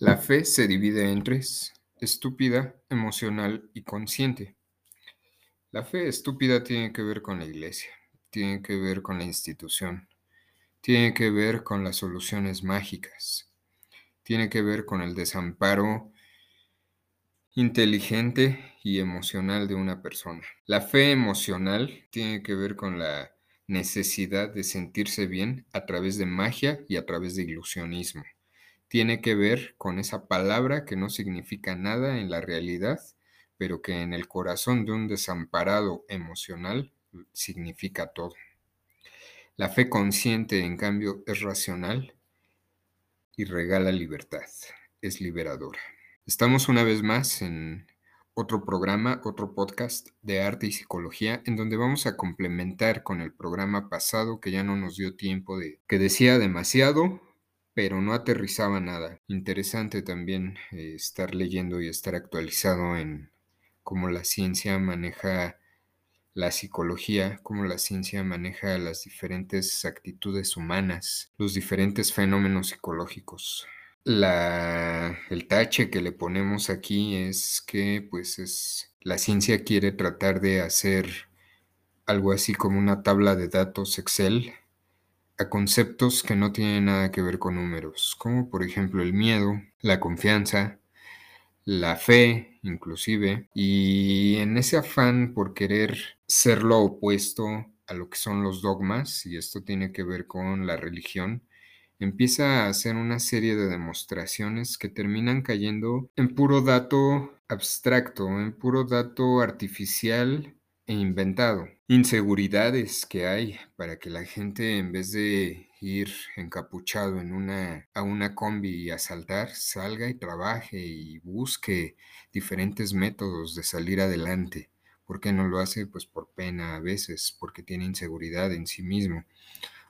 La fe se divide en tres, estúpida, emocional y consciente. La fe estúpida tiene que ver con la iglesia, tiene que ver con la institución, tiene que ver con las soluciones mágicas, tiene que ver con el desamparo inteligente y emocional de una persona. La fe emocional tiene que ver con la necesidad de sentirse bien a través de magia y a través de ilusionismo tiene que ver con esa palabra que no significa nada en la realidad, pero que en el corazón de un desamparado emocional significa todo. La fe consciente, en cambio, es racional y regala libertad, es liberadora. Estamos una vez más en otro programa, otro podcast de arte y psicología, en donde vamos a complementar con el programa pasado que ya no nos dio tiempo de, que decía demasiado, pero no aterrizaba nada. Interesante también eh, estar leyendo y estar actualizado en cómo la ciencia maneja la psicología, cómo la ciencia maneja las diferentes actitudes humanas, los diferentes fenómenos psicológicos. El tache que le ponemos aquí es que pues es la ciencia quiere tratar de hacer algo así como una tabla de datos Excel a conceptos que no tienen nada que ver con números, como por ejemplo el miedo, la confianza, la fe inclusive, y en ese afán por querer ser lo opuesto a lo que son los dogmas, y esto tiene que ver con la religión, empieza a hacer una serie de demostraciones que terminan cayendo en puro dato abstracto, en puro dato artificial e inventado. Inseguridades que hay para que la gente en vez de ir encapuchado en una, a una combi y asaltar, salga y trabaje y busque diferentes métodos de salir adelante. ¿Por qué no lo hace? Pues por pena a veces, porque tiene inseguridad en sí mismo.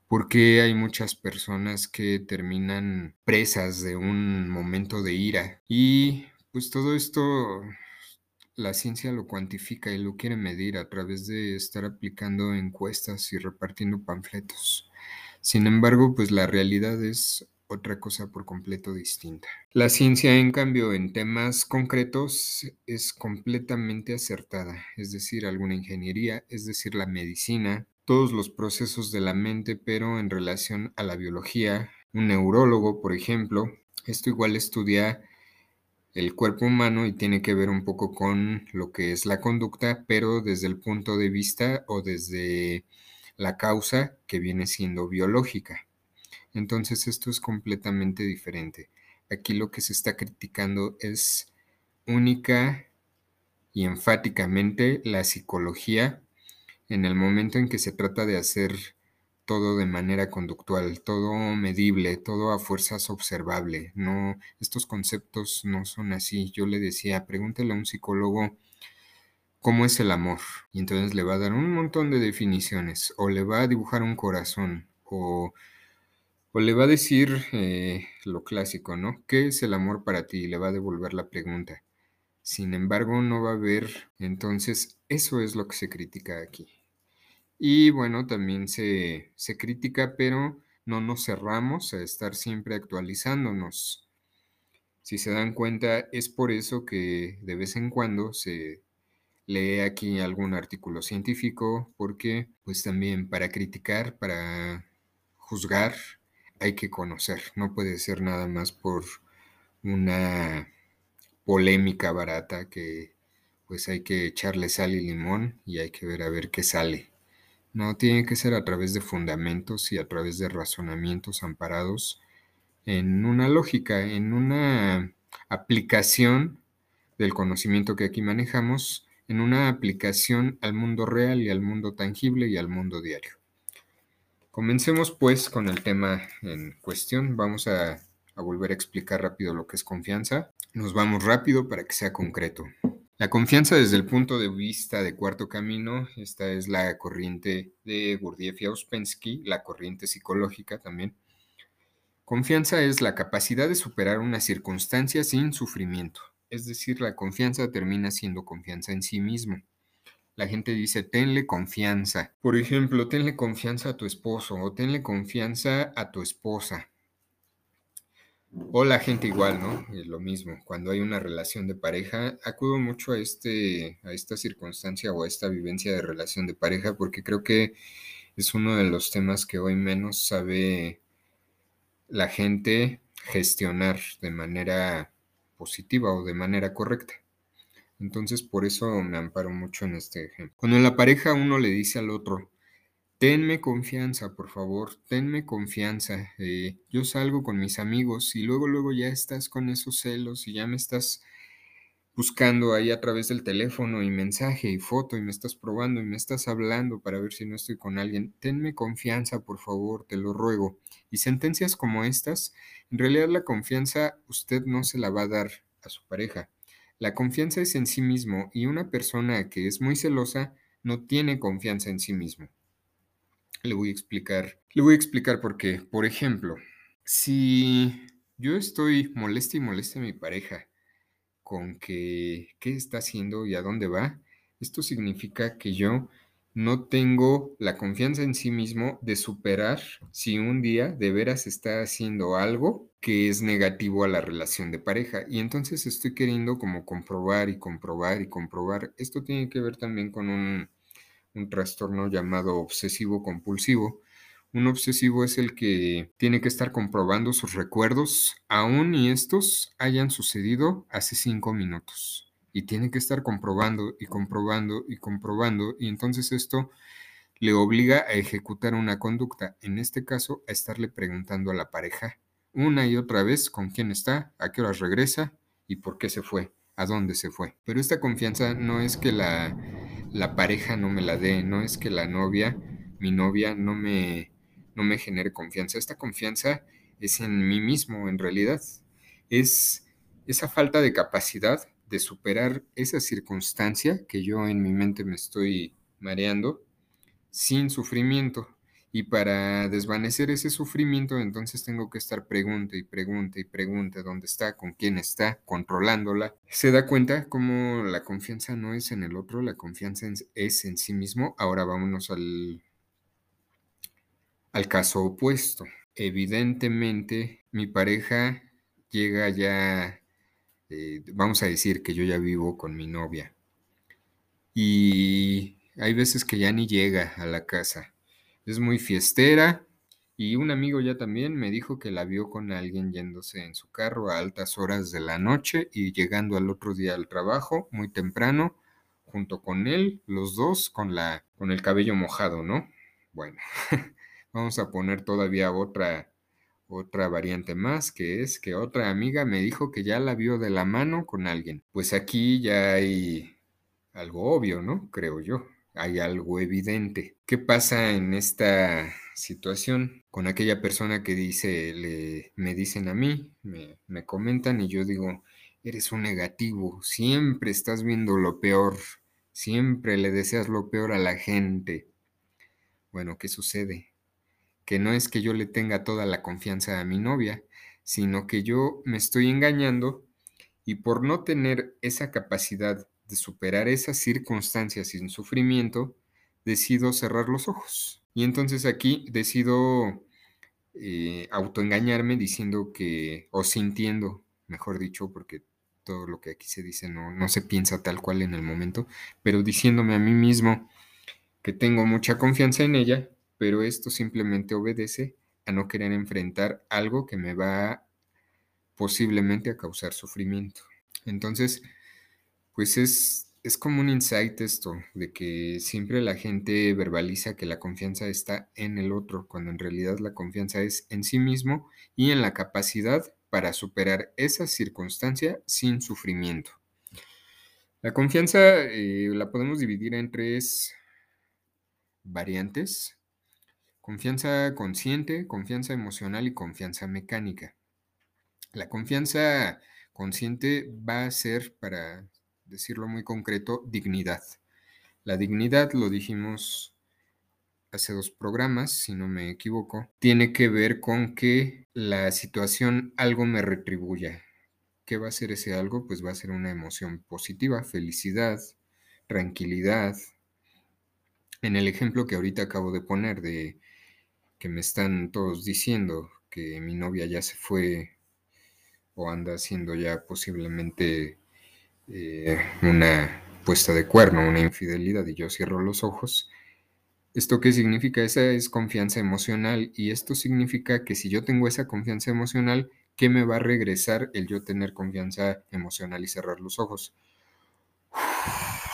Porque hay muchas personas que terminan presas de un momento de ira. Y pues todo esto la ciencia lo cuantifica y lo quiere medir a través de estar aplicando encuestas y repartiendo panfletos. Sin embargo, pues la realidad es otra cosa por completo distinta. La ciencia, en cambio, en temas concretos es completamente acertada, es decir, alguna ingeniería, es decir, la medicina, todos los procesos de la mente, pero en relación a la biología. Un neurólogo, por ejemplo, esto igual estudia el cuerpo humano y tiene que ver un poco con lo que es la conducta, pero desde el punto de vista o desde la causa que viene siendo biológica. Entonces esto es completamente diferente. Aquí lo que se está criticando es única y enfáticamente la psicología en el momento en que se trata de hacer todo de manera conductual, todo medible, todo a fuerzas observable. No, estos conceptos no son así. Yo le decía, pregúntele a un psicólogo cómo es el amor. Y entonces le va a dar un montón de definiciones, o le va a dibujar un corazón, o, o le va a decir eh, lo clásico, ¿no? ¿Qué es el amor para ti? Y le va a devolver la pregunta. Sin embargo, no va a ver. Entonces, eso es lo que se critica aquí. Y bueno, también se, critica, pero no nos cerramos a estar siempre actualizándonos. Si se dan cuenta, es por eso que de vez en cuando se lee aquí algún artículo científico, porque pues también para criticar, para juzgar, hay que conocer. No puede ser nada más por una polémica barata que pues hay que echarle sal y limón y hay que ver a ver qué sale. No, tiene que ser a través de fundamentos y a través de razonamientos amparados en una lógica, en una aplicación del conocimiento que aquí manejamos, en una aplicación al mundo real y al mundo tangible y al mundo diario. Comencemos pues con el tema en cuestión. Vamos a, a volver a explicar rápido lo que es confianza. Nos vamos rápido para que sea concreto. La confianza desde el punto de vista de cuarto camino, esta es la corriente de Gurdjieff y Ouspensky, la corriente psicológica también. Confianza es la capacidad de superar una circunstancia sin sufrimiento, es decir, la confianza termina siendo confianza en sí mismo. La gente dice, tenle confianza. Por ejemplo, tenle confianza a tu esposo o tenle confianza a tu esposa. O la gente igual, ¿no? Es lo mismo. Cuando hay una relación de pareja, acudo mucho a, este, a esta circunstancia o a esta vivencia de relación de pareja porque creo que es uno de los temas que hoy menos sabe la gente gestionar de manera positiva o de manera correcta. Entonces, por eso me amparo mucho en este ejemplo. Cuando en la pareja uno le dice al otro, tenme confianza, por favor, tenme confianza. eh, yo salgo con mis amigos y luego, luego ya estás con esos celos y ya me estás buscando ahí a través del teléfono y mensaje y foto y me estás probando y me estás hablando para ver si no estoy con alguien. Tenme confianza, por favor, te lo ruego. Y sentencias como estas, en realidad la confianza usted no se la va a dar a su pareja. La confianza es en sí mismo y una persona que es muy celosa no tiene confianza en sí mismo. Le voy a explicar, le voy a explicar por qué. Por ejemplo, si yo estoy molesta y molesta a mi pareja con qué está haciendo y a dónde va, esto significa que yo no tengo la confianza en sí mismo de superar si un día de veras está haciendo algo que es negativo a la relación de pareja. Y entonces estoy queriendo como comprobar y comprobar y comprobar. Esto tiene que ver también con un, un trastorno llamado obsesivo compulsivo. Un obsesivo es el que tiene que estar comprobando sus recuerdos, aun y estos hayan sucedido hace cinco minutos. Y tiene que estar comprobando y comprobando y comprobando. Y entonces esto le obliga a ejecutar una conducta, en este caso a estarle preguntando a la pareja una y otra vez con quién está, a qué horas regresa y por qué se fue, a dónde se fue. Pero esta confianza no es que la, la pareja no me la dé, no es que la novia, mi novia, no me, no me genere confianza. Esta confianza es en mí mismo, en realidad. Es esa falta de capacidad de superar esa circunstancia que yo en mi mente me estoy mareando sin sufrimiento. Y para desvanecer ese sufrimiento, entonces tengo que estar pregunte y pregunte y pregunte dónde está, con quién está, controlándola. Se da cuenta cómo la confianza no es en el otro, la confianza es en sí mismo. Ahora vámonos al, al caso opuesto. Evidentemente, mi pareja llega ya, eh, vamos a decir que yo ya vivo con mi novia. Y hay veces que ya ni llega a la casa es muy fiestera y un amigo ya también me dijo que la vio con alguien yéndose en su carro a altas horas de la noche y llegando al otro día al trabajo muy temprano junto con él, los dos con la con el cabello mojado, ¿no? Bueno, vamos a poner todavía otra otra variante más, que es que otra amiga me dijo que ya la vio de la mano con alguien. Pues aquí ya hay algo obvio, ¿no? Creo yo hay algo evidente. ¿Qué pasa en esta situación con aquella persona que dice, le, me dicen a mí, me, me comentan y yo digo, eres un negativo, siempre estás viendo lo peor, siempre le deseas lo peor a la gente. Bueno, ¿qué sucede? Que no es que yo le tenga toda la confianza a mi novia, sino que yo me estoy engañando y por no tener esa capacidad de superar esas circunstancias sin sufrimiento, decido cerrar los ojos. Y entonces aquí decido eh, autoengañarme diciendo que, o sintiendo, mejor dicho, porque todo lo que aquí se dice no, no se piensa tal cual en el momento, pero diciéndome a mí mismo que tengo mucha confianza en ella, pero esto simplemente obedece a no querer enfrentar algo que me va posiblemente a causar sufrimiento. Entonces, pues es, es como un insight esto, de que siempre la gente verbaliza que la confianza está en el otro, cuando en realidad la confianza es en sí mismo y en la capacidad para superar esa circunstancia sin sufrimiento. La confianza eh, la podemos dividir en tres variantes. Confianza consciente, confianza emocional y confianza mecánica. La confianza consciente va a ser, para decirlo muy concreto, dignidad. La dignidad, lo dijimos hace dos programas, si no me equivoco, tiene que ver con que la situación algo me retribuya. ¿Qué va a ser ese algo? Pues va a ser una emoción positiva, felicidad, tranquilidad. En el ejemplo que ahorita acabo de poner de que me están todos diciendo que mi novia ya se fue o anda haciendo ya posiblemente eh, una puesta de cuerno, una infidelidad y yo cierro los ojos, ¿esto qué significa? Esa es confianza emocional y esto significa que si yo tengo esa confianza emocional, ¿qué me va a regresar el yo tener confianza emocional y cerrar los ojos?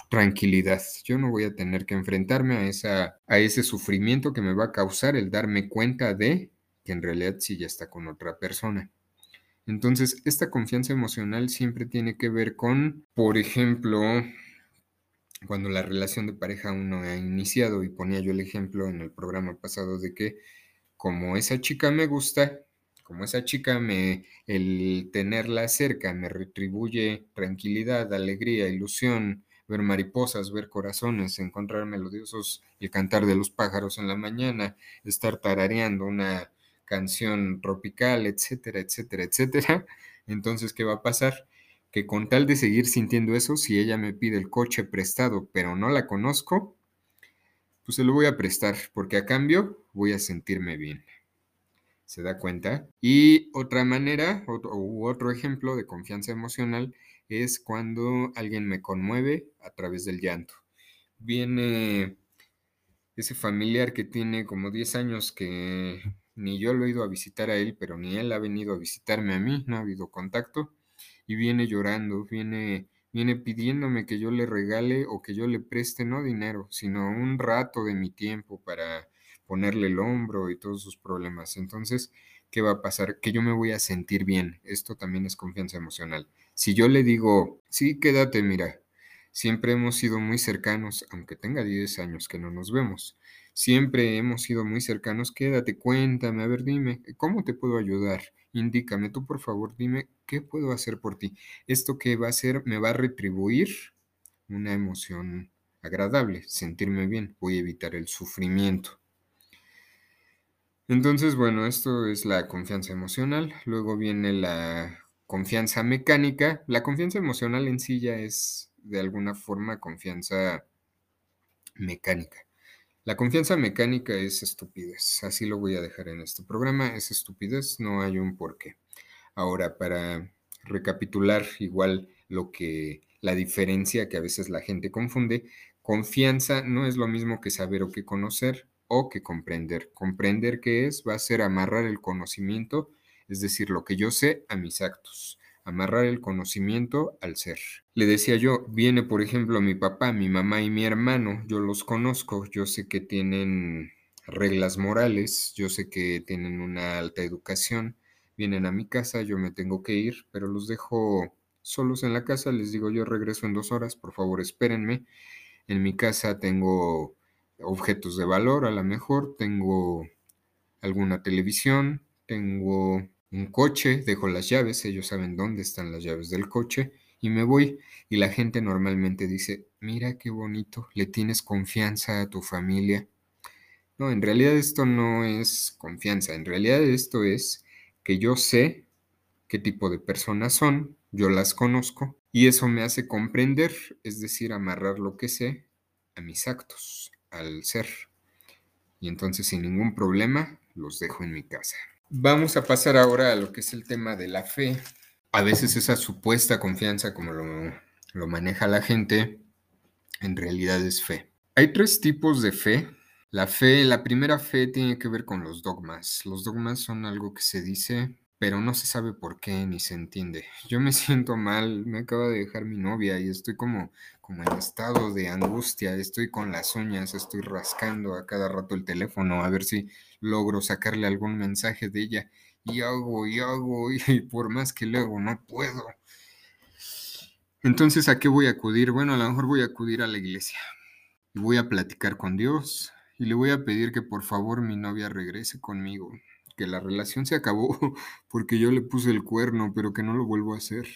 tranquilidad. Yo no voy a tener que enfrentarme a, esa, a ese sufrimiento que me va a causar el darme cuenta de que en realidad sí ya está con otra persona. Entonces, esta confianza emocional siempre tiene que ver con, por ejemplo, cuando la relación de pareja aún no ha iniciado, y ponía yo el ejemplo en el programa pasado de que como esa chica me gusta, como esa chica me, el tenerla cerca me retribuye tranquilidad, alegría, ilusión, ver mariposas, ver corazones, encontrar melodiosos, el cantar de los pájaros en la mañana, estar tarareando una canción tropical, etcétera, etcétera, etcétera. Entonces, ¿qué va a pasar? Que con tal de seguir sintiendo eso, si ella me pide el coche prestado, pero no la conozco, pues se lo voy a prestar, porque a cambio voy a sentirme bien. ¿Se da cuenta? Y otra manera, otro, u otro ejemplo de confianza emocional es cuando alguien me conmueve a través del llanto. Viene ese familiar que tiene como 10 años que ni yo lo he ido a visitar a él, pero ni él ha venido a visitarme a mí, no ha habido contacto, y viene llorando, viene, viene pidiéndome que yo le regale o que yo le preste no dinero, sino un rato de mi tiempo para ponerle el hombro y todos sus problemas. Entonces, ¿qué va a pasar? Que yo me voy a sentir bien. Esto también es confianza emocional. Si yo le digo, sí, quédate, mira, siempre hemos sido muy cercanos, aunque tenga 10 años que no nos vemos. Siempre hemos sido muy cercanos. Quédate, cuéntame, a ver, dime, ¿cómo te puedo ayudar? Indícame, tú por favor, dime, ¿qué puedo hacer por ti? Esto que va a hacer me va a retribuir una emoción agradable, sentirme bien, voy a evitar el sufrimiento. Entonces, bueno, esto es la confianza emocional. Luego viene la confianza mecánica. La confianza emocional en sí ya es de alguna forma confianza mecánica. La confianza mecánica es estupidez. Así lo voy a dejar en este programa. Es estupidez, no hay un porqué. Ahora, para recapitular igual lo que la diferencia que a veces la gente confunde, confianza no es lo mismo que saber o que conocer o que comprender. Comprender qué es va a ser amarrar el conocimiento, es decir, lo que yo sé a mis actos, amarrar el conocimiento al ser. Le decía yo, viene por ejemplo mi papá, mi mamá y mi hermano, yo los conozco, yo sé que tienen reglas morales, yo sé que tienen una alta educación, vienen a mi casa, yo me tengo que ir, pero los dejo solos en la casa, les digo yo regreso en dos horas, por favor espérenme. En mi casa tengo objetos de valor, a lo mejor tengo alguna televisión, tengo un coche, dejo las llaves, ellos saben dónde están las llaves del coche y me voy. Y la gente normalmente dice, mira qué bonito, le tienes confianza a tu familia. No, en realidad esto no es confianza, en realidad esto es que yo sé qué tipo de personas son, yo las conozco y eso me hace comprender, es decir, amarrar lo que sé a mis actos al ser. Y entonces sin ningún problema los dejo en mi casa. Vamos a pasar ahora a lo que es el tema de la fe. A veces esa supuesta confianza, como lo, lo maneja la gente, en realidad es fe. Hay tres tipos de fe. La fe, la primera fe tiene que ver con los dogmas. Los dogmas son algo que se dice pero no se sabe por qué ni se entiende. Yo me siento mal, me acaba de dejar mi novia y estoy como, como en estado de angustia, estoy con las uñas, estoy rascando a cada rato el teléfono a ver si logro sacarle algún mensaje de ella y hago y hago y por más que le hago no puedo. Entonces, ¿a qué voy a acudir? Bueno, a lo mejor voy a acudir a la iglesia y voy a platicar con Dios y le voy a pedir que por favor mi novia regrese conmigo que la relación se acabó porque yo le puse el cuerno, pero que no lo vuelvo a hacer.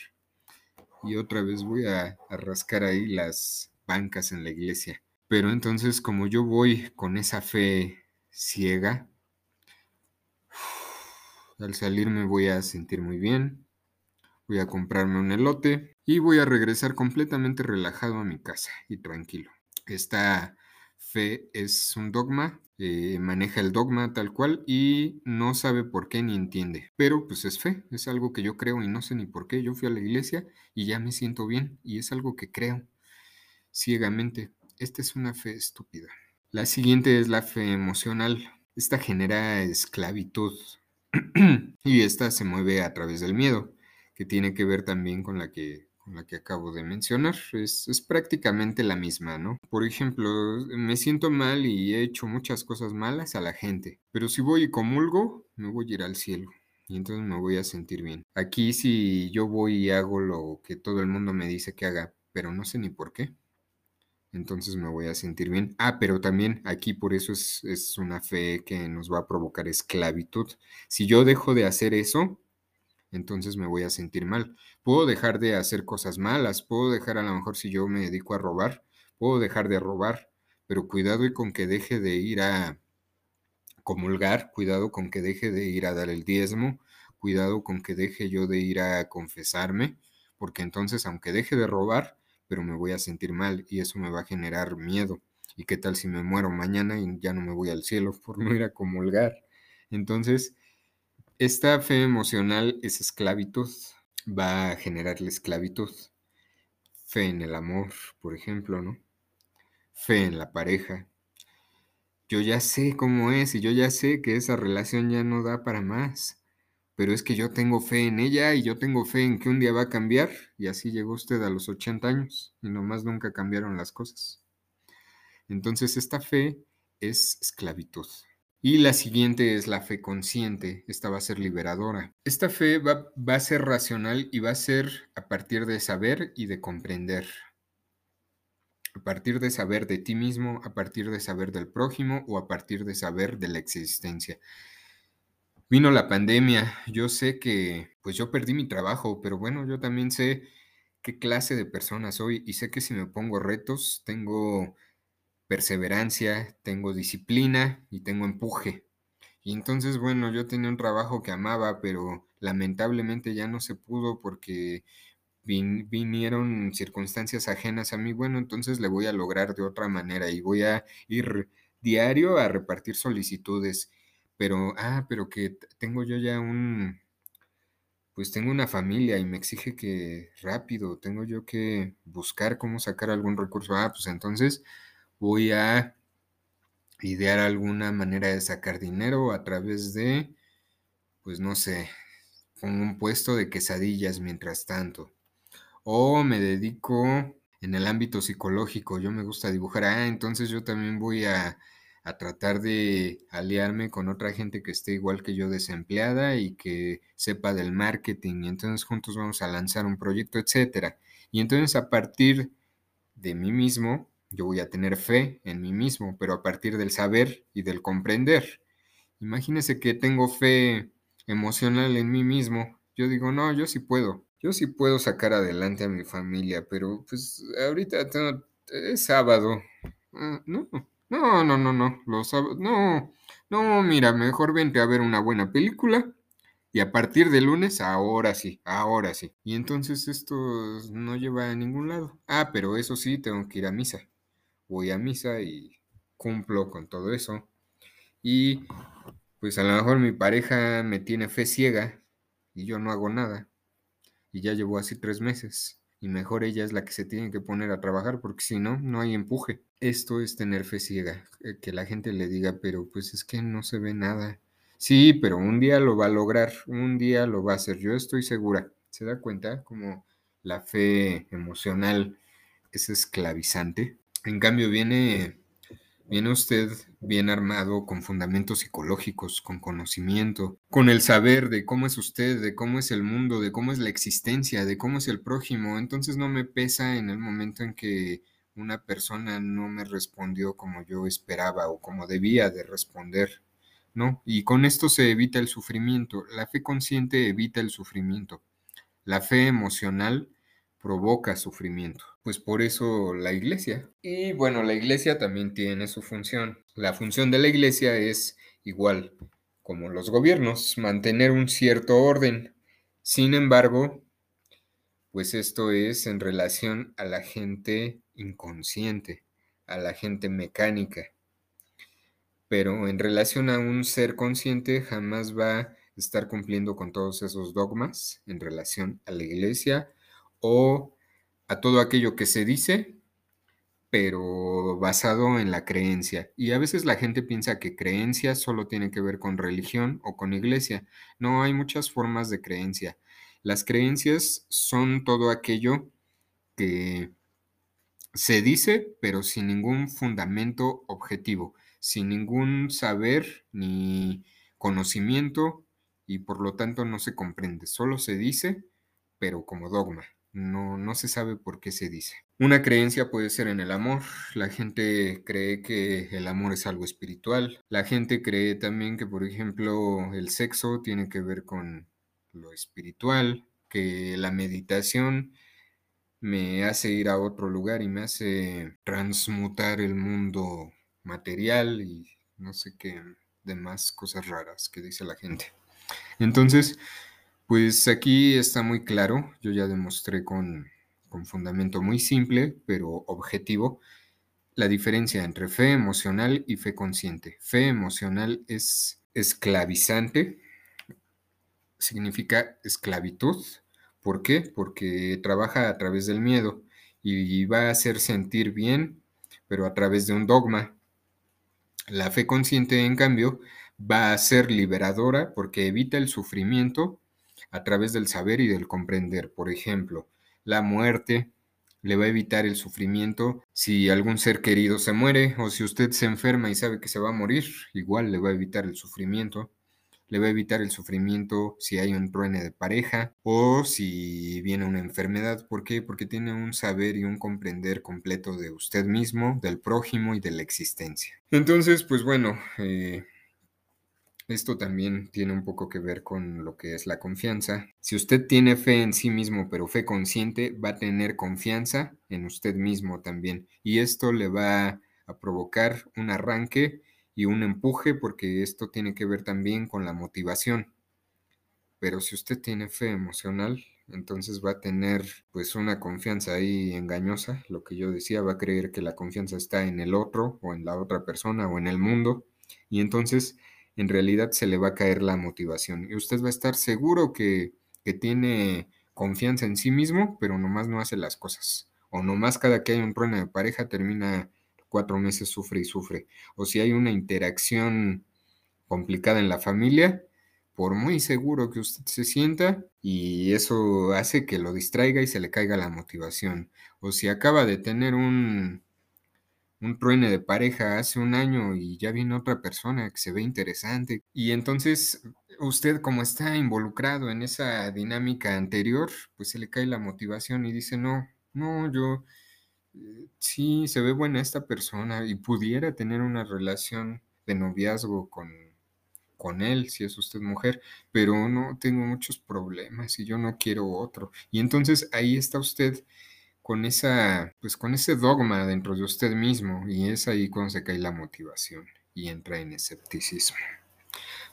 Y otra vez voy a, rascar ahí las bancas en la iglesia. Pero entonces como yo voy con esa fe ciega, al salir me voy a sentir muy bien, voy a comprarme un elote y voy a regresar completamente relajado a mi casa y tranquilo. Esta fe es un dogma, eh, maneja el dogma tal cual y no sabe por qué ni entiende. Pero pues es fe, es algo que yo creo y no sé ni por qué. Yo fui a la iglesia y ya me siento bien y es algo que creo ciegamente. Esta es una fe estúpida. La siguiente es la fe emocional. Esta genera esclavitud y esta se mueve a través del miedo, que tiene que ver también con la que la que acabo de mencionar. Es, es, prácticamente la misma, ¿no? Por ejemplo, me siento mal y he hecho muchas cosas malas a la gente, pero si voy y comulgo, me voy a ir al cielo. Y entonces me voy a sentir bien. Aquí si yo voy y hago lo que todo el mundo me dice que haga, pero no sé ni por qué, entonces me voy a sentir bien. Ah, pero también aquí por eso es, es una fe que nos va a provocar esclavitud. Si yo dejo de hacer eso, entonces me voy a sentir mal. Puedo dejar de hacer cosas malas, puedo dejar a lo mejor si yo me dedico a robar, puedo dejar de robar, pero cuidado y con que deje de ir a comulgar, cuidado con que deje de ir a dar el diezmo, cuidado con que deje yo de ir a confesarme, porque entonces aunque deje de robar, pero me voy a sentir mal y eso me va a generar miedo. ¿Y qué tal si me muero mañana y ya no me voy al cielo por no ir a comulgar? Entonces, esta fe emocional es esclavitud, va a generar la esclavitud. Fe en el amor, por ejemplo, ¿no? Fe en la pareja. Yo ya sé cómo es y yo ya sé que esa relación ya no da para más, pero es que yo tengo fe en ella y yo tengo fe en que un día va a cambiar y así llegó usted a los 80 años y nomás nunca cambiaron las cosas. Entonces esta fe es esclavitud. Y la siguiente es la fe consciente. Esta va a ser liberadora. Esta fe va, va, a ser racional y va a ser a partir de saber y de comprender. A partir de saber de ti mismo, a partir de saber del prójimo o a partir de saber de la existencia. Vino la pandemia. Yo sé que, pues yo perdí mi trabajo, pero bueno, yo también sé qué clase de persona soy y sé que si me pongo retos, tengo perseverancia, tengo disciplina y tengo empuje. Y entonces, bueno, yo tenía un trabajo que amaba, pero lamentablemente ya no se pudo porque vinieron circunstancias ajenas a mí. Bueno, entonces le voy a lograr de otra manera y voy a ir diario a repartir solicitudes. Pero, ah, pero que tengo yo ya un, pues tengo una familia y me exige que rápido, tengo yo que buscar cómo sacar algún recurso. Ah, pues entonces voy a idear alguna manera de sacar dinero a través de, pues no sé, un puesto de quesadillas mientras tanto. O me dedico en el ámbito psicológico, yo me gusta dibujar, ah, entonces yo también voy a, a tratar de aliarme con otra gente que esté igual que yo desempleada y que sepa del marketing y entonces juntos vamos a lanzar un proyecto, etcétera. Y entonces a partir de mí mismo yo voy a tener fe en mí mismo, pero a partir del saber y del comprender. Imagínese que tengo fe emocional en mí mismo. Yo digo, no, yo sí puedo. Yo sí puedo sacar adelante a mi familia, pero pues ahorita es sábado. Ah, no, no, no, no, no. Los sábados, no. No, mira, mejor vente a ver una buena película. Y a partir de lunes, ahora sí, ahora sí. Y entonces esto no lleva a ningún lado. Ah, pero eso sí, tengo que ir a misa voy a misa y cumplo con todo eso. Y pues a lo mejor mi pareja me tiene fe ciega y yo no hago nada. Y ya llevo así tres meses. Y mejor ella es la que se tiene que poner a trabajar porque si no, no hay empuje. Esto es tener fe ciega. Eh, que la gente le diga, pero pues es que no se ve nada. Sí, pero un día lo va a lograr, un día lo va a hacer, yo estoy segura. ¿Se da cuenta? Como la fe emocional es esclavizante. En cambio, viene, viene usted bien armado con fundamentos psicológicos, con conocimiento, con el saber de cómo es usted, de cómo es el mundo, de cómo es la existencia, de cómo es el prójimo. Entonces no me pesa en el momento en que una persona no me respondió como yo esperaba o como debía de responder. ¿No? Y con esto se evita el sufrimiento. La fe consciente evita el sufrimiento. La fe emocional provoca sufrimiento. Pues por eso la iglesia. Y bueno, la iglesia también tiene su función. La función de la iglesia es igual como los gobiernos, mantener un cierto orden. Sin embargo, pues esto es en relación a la gente inconsciente, a la gente mecánica. Pero en relación a un ser consciente jamás va a estar cumpliendo con todos esos dogmas en relación a la iglesia o a todo aquello que se dice, pero basado en la creencia. Y a veces la gente piensa que creencia solo tiene que ver con religión o con iglesia. No, hay muchas formas de creencia. Las creencias son todo aquello que se dice, pero sin ningún fundamento objetivo, sin ningún saber ni conocimiento y por lo tanto no se comprende. Solo se dice, pero como dogma. No, no se sabe por qué se dice. Una creencia puede ser en el amor. La gente cree que el amor es algo espiritual. La gente cree también que, por ejemplo, el sexo tiene que ver con lo espiritual, que la meditación me hace ir a otro lugar y me hace transmutar el mundo material y no sé qué demás cosas raras que dice la gente. Entonces, pues aquí está muy claro, yo ya demostré con, con fundamento muy simple, pero objetivo, la diferencia entre fe emocional y fe consciente. Fe emocional es esclavizante, significa esclavitud, ¿Por qué? Porque trabaja a través del miedo y va a hacer sentir bien, pero a través de un dogma. La fe consciente, en cambio, va a ser liberadora porque evita el sufrimiento a través del saber y del comprender. Por ejemplo, la muerte le va a evitar el sufrimiento si algún ser querido se muere o si usted se enferma y sabe que se va a morir, igual le va a evitar el sufrimiento le va a evitar el sufrimiento si hay un truene de pareja o si viene una enfermedad. ¿Por qué? Porque tiene un saber y un comprender completo de usted mismo, del prójimo y de la existencia. Entonces, pues bueno, eh, esto también tiene un poco que ver con lo que es la confianza. Si usted tiene fe en sí mismo, pero fe consciente, va a tener confianza en usted mismo también. Y esto le va a provocar un arranque y un empuje porque esto tiene que ver también con la motivación. Pero si usted tiene fe emocional, entonces va a tener pues una confianza ahí engañosa, lo que yo decía, va a creer que la confianza está en el otro o en la otra persona o en el mundo y entonces en realidad se le va a caer la motivación. Y usted va a estar seguro que, que tiene confianza en sí mismo, pero nomás no hace las cosas. O nomás cada que hay un trueno de pareja termina cuatro meses sufre y sufre. O si hay una interacción complicada en la familia, por muy seguro que usted se sienta, y eso hace que lo distraiga y se le caiga la motivación. O si acaba de tener un, un truene de pareja hace un año y ya viene otra persona que se ve interesante, y entonces usted como está involucrado en esa dinámica anterior, pues se le cae la motivación y dice, no, no, yo sí, se ve buena esta persona y pudiera tener una relación de noviazgo con, con él, si es usted mujer, pero no tengo muchos problemas y yo no quiero otro. Y entonces ahí está usted con esa, pues con ese dogma dentro de usted mismo y es ahí cuando se cae la motivación y entra en escepticismo.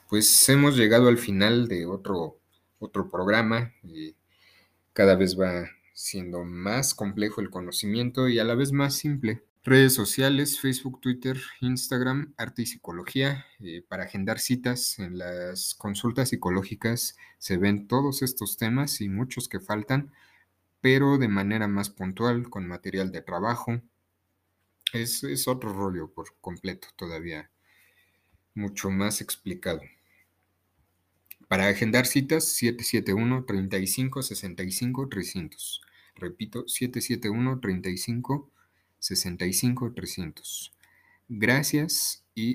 Pues hemos llegado al final de otro, otro programa y cada vez va siendo más complejo el conocimiento y a la vez más simple. Redes sociales, Facebook, Twitter, Instagram, arte y psicología. Eh, para agendar citas en las consultas psicológicas se ven todos estos temas y muchos que faltan, pero de manera más puntual, con material de trabajo. Es, es otro rollo por completo todavía, mucho más explicado. Para agendar citas, 771 35 65 300. Repito, 771 35 65 300. Gracias y